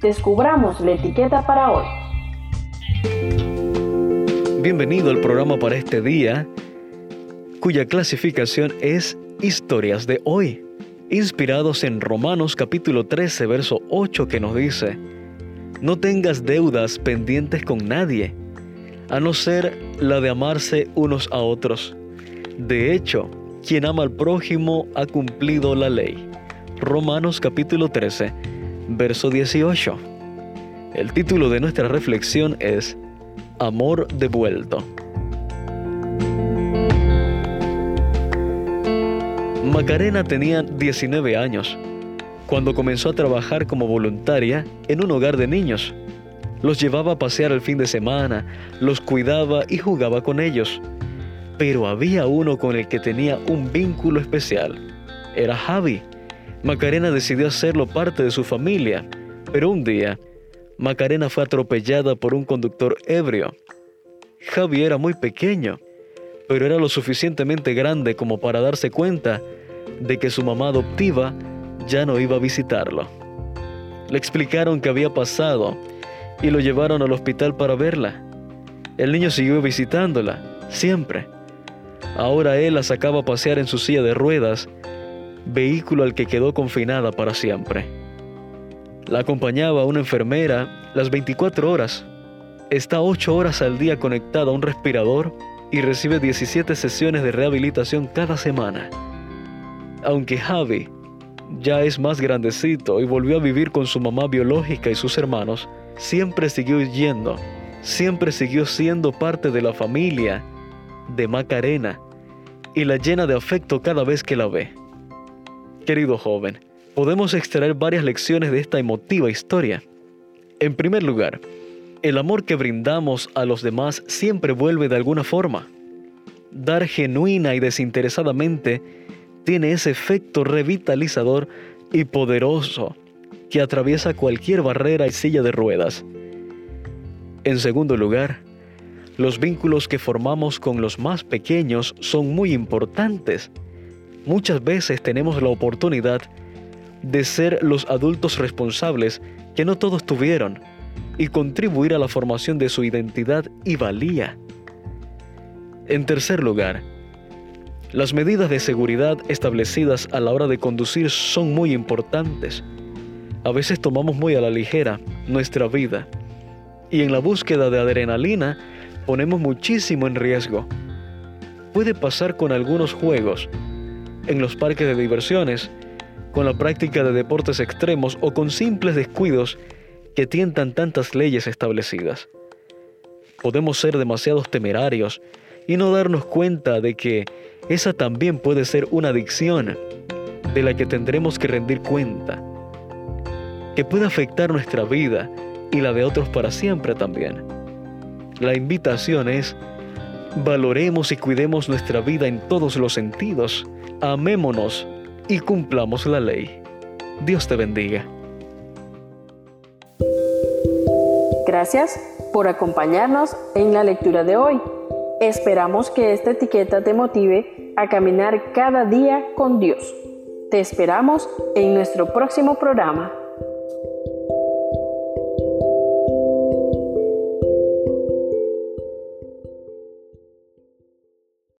descubramos la etiqueta para hoy. Bienvenido al programa para este día, cuya clasificación es Historias de hoy, inspirados en Romanos capítulo 13, verso 8, que nos dice, No tengas deudas pendientes con nadie, a no ser la de amarse unos a otros. De hecho, quien ama al prójimo ha cumplido la ley. Romanos capítulo 13, verso 18. El título de nuestra reflexión es Amor devuelto. Macarena tenía 19 años cuando comenzó a trabajar como voluntaria en un hogar de niños. Los llevaba a pasear el fin de semana, los cuidaba y jugaba con ellos. Pero había uno con el que tenía un vínculo especial. Era Javi. Macarena decidió hacerlo parte de su familia, pero un día Macarena fue atropellada por un conductor ebrio. Javi era muy pequeño, pero era lo suficientemente grande como para darse cuenta de que su mamá adoptiva ya no iba a visitarlo. Le explicaron qué había pasado y lo llevaron al hospital para verla. El niño siguió visitándola, siempre. Ahora él la sacaba a pasear en su silla de ruedas, vehículo al que quedó confinada para siempre. La acompañaba una enfermera las 24 horas. Está 8 horas al día conectada a un respirador y recibe 17 sesiones de rehabilitación cada semana. Aunque Javi ya es más grandecito y volvió a vivir con su mamá biológica y sus hermanos, siempre siguió yendo, siempre siguió siendo parte de la familia de Macarena y la llena de afecto cada vez que la ve. Querido joven, podemos extraer varias lecciones de esta emotiva historia. En primer lugar, el amor que brindamos a los demás siempre vuelve de alguna forma. Dar genuina y desinteresadamente tiene ese efecto revitalizador y poderoso que atraviesa cualquier barrera y silla de ruedas. En segundo lugar, los vínculos que formamos con los más pequeños son muy importantes. Muchas veces tenemos la oportunidad de ser los adultos responsables que no todos tuvieron y contribuir a la formación de su identidad y valía. En tercer lugar, las medidas de seguridad establecidas a la hora de conducir son muy importantes. A veces tomamos muy a la ligera nuestra vida y en la búsqueda de adrenalina ponemos muchísimo en riesgo. Puede pasar con algunos juegos, en los parques de diversiones, con la práctica de deportes extremos o con simples descuidos que tientan tantas leyes establecidas. Podemos ser demasiados temerarios y no darnos cuenta de que esa también puede ser una adicción de la que tendremos que rendir cuenta, que puede afectar nuestra vida y la de otros para siempre también. La invitación es, valoremos y cuidemos nuestra vida en todos los sentidos, amémonos y cumplamos la ley. Dios te bendiga. Gracias por acompañarnos en la lectura de hoy. Esperamos que esta etiqueta te motive a caminar cada día con Dios. Te esperamos en nuestro próximo programa.